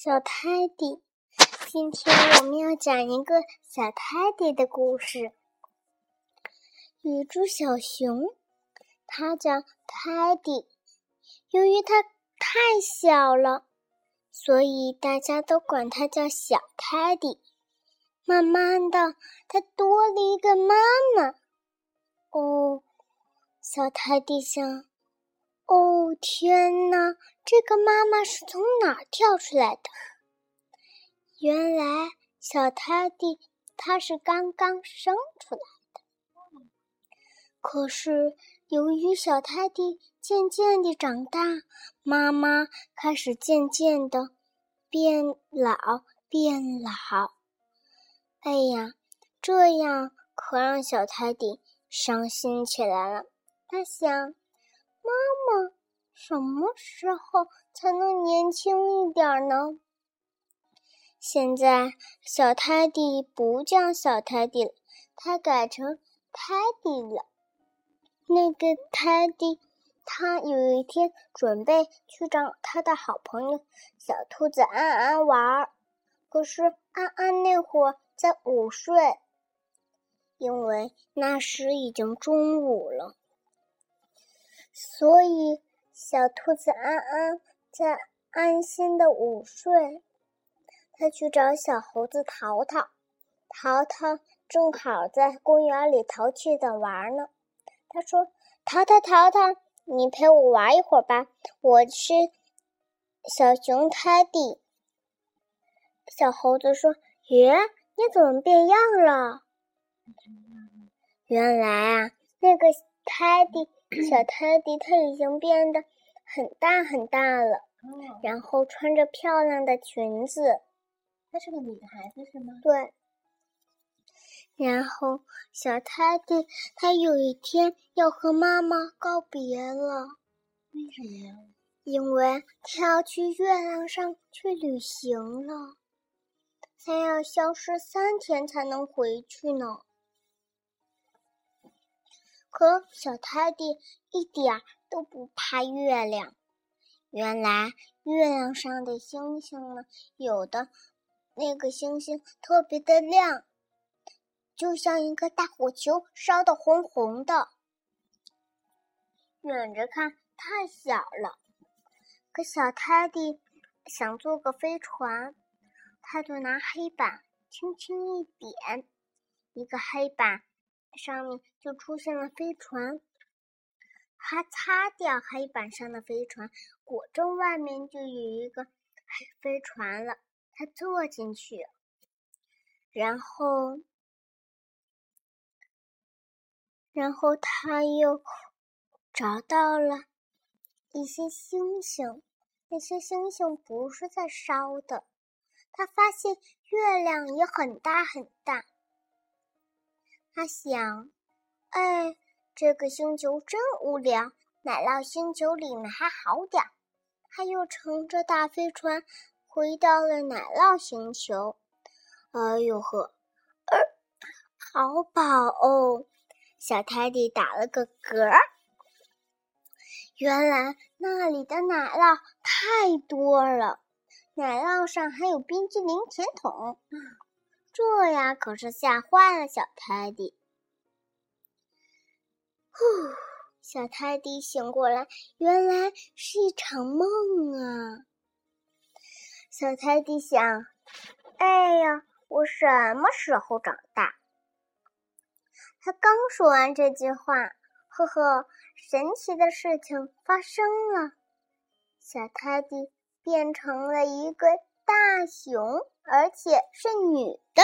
小泰迪，今天我们要讲一个小泰迪的故事。有只小熊，它叫泰迪。由于它太小了，所以大家都管它叫小泰迪。慢慢的，它多了一个妈妈。哦，小泰迪想。天哪！这个妈妈是从哪儿跳出来的？原来小泰迪它是刚刚生出来的。可是由于小泰迪渐渐地长大，妈妈开始渐渐的变老变老。哎呀，这样可让小泰迪伤心起来了。他想。妈妈，什么时候才能年轻一点呢？现在小泰迪不叫小泰迪了，他改成泰迪了。那个泰迪，他有一天准备去找他的好朋友小兔子安安玩儿，可是安安那会儿在午睡，因为那时已经中午了。所以，小兔子安安在安心的午睡。它去找小猴子淘淘，淘淘正好在公园里淘气的玩呢。他说：“淘淘淘淘，你陪我玩一会儿吧，我是小熊泰迪。”小猴子说：“耶，你怎么变样了？”原来啊，那个泰迪。小泰迪它已经变得很大很大了，然后穿着漂亮的裙子。她是个女孩子是吗？对。然后小泰迪他有一天要和妈妈告别了。为什么呀？因为他要去月亮上去旅行了，他要消失三天才能回去呢。可小泰迪一点都不怕月亮。原来月亮上的星星呢，有的那个星星特别的亮，就像一个大火球，烧得红红的。远着看太小了，可小泰迪想做个飞船，他就拿黑板轻轻一点，一个黑板。上面就出现了飞船，他擦掉黑板上的飞船，果真外面就有一个飞船了。他坐进去，然后，然后他又找到了一些星星，那些星星不是在烧的。他发现月亮也很大很大。他想，哎，这个星球真无聊，奶酪星球里面还好点儿。他又乘着大飞船回到了奶酪星球。哎呦呵，呃，好饱哦！小泰迪打了个嗝。原来那里的奶酪太多了，奶酪上还有冰激凌甜筒。这呀，可是吓坏了小泰迪。呼，小泰迪醒过来，原来是一场梦啊！小泰迪想：“哎呀，我什么时候长大？”他刚说完这句话，呵呵，神奇的事情发生了，小泰迪变成了一个大熊。而且是女的。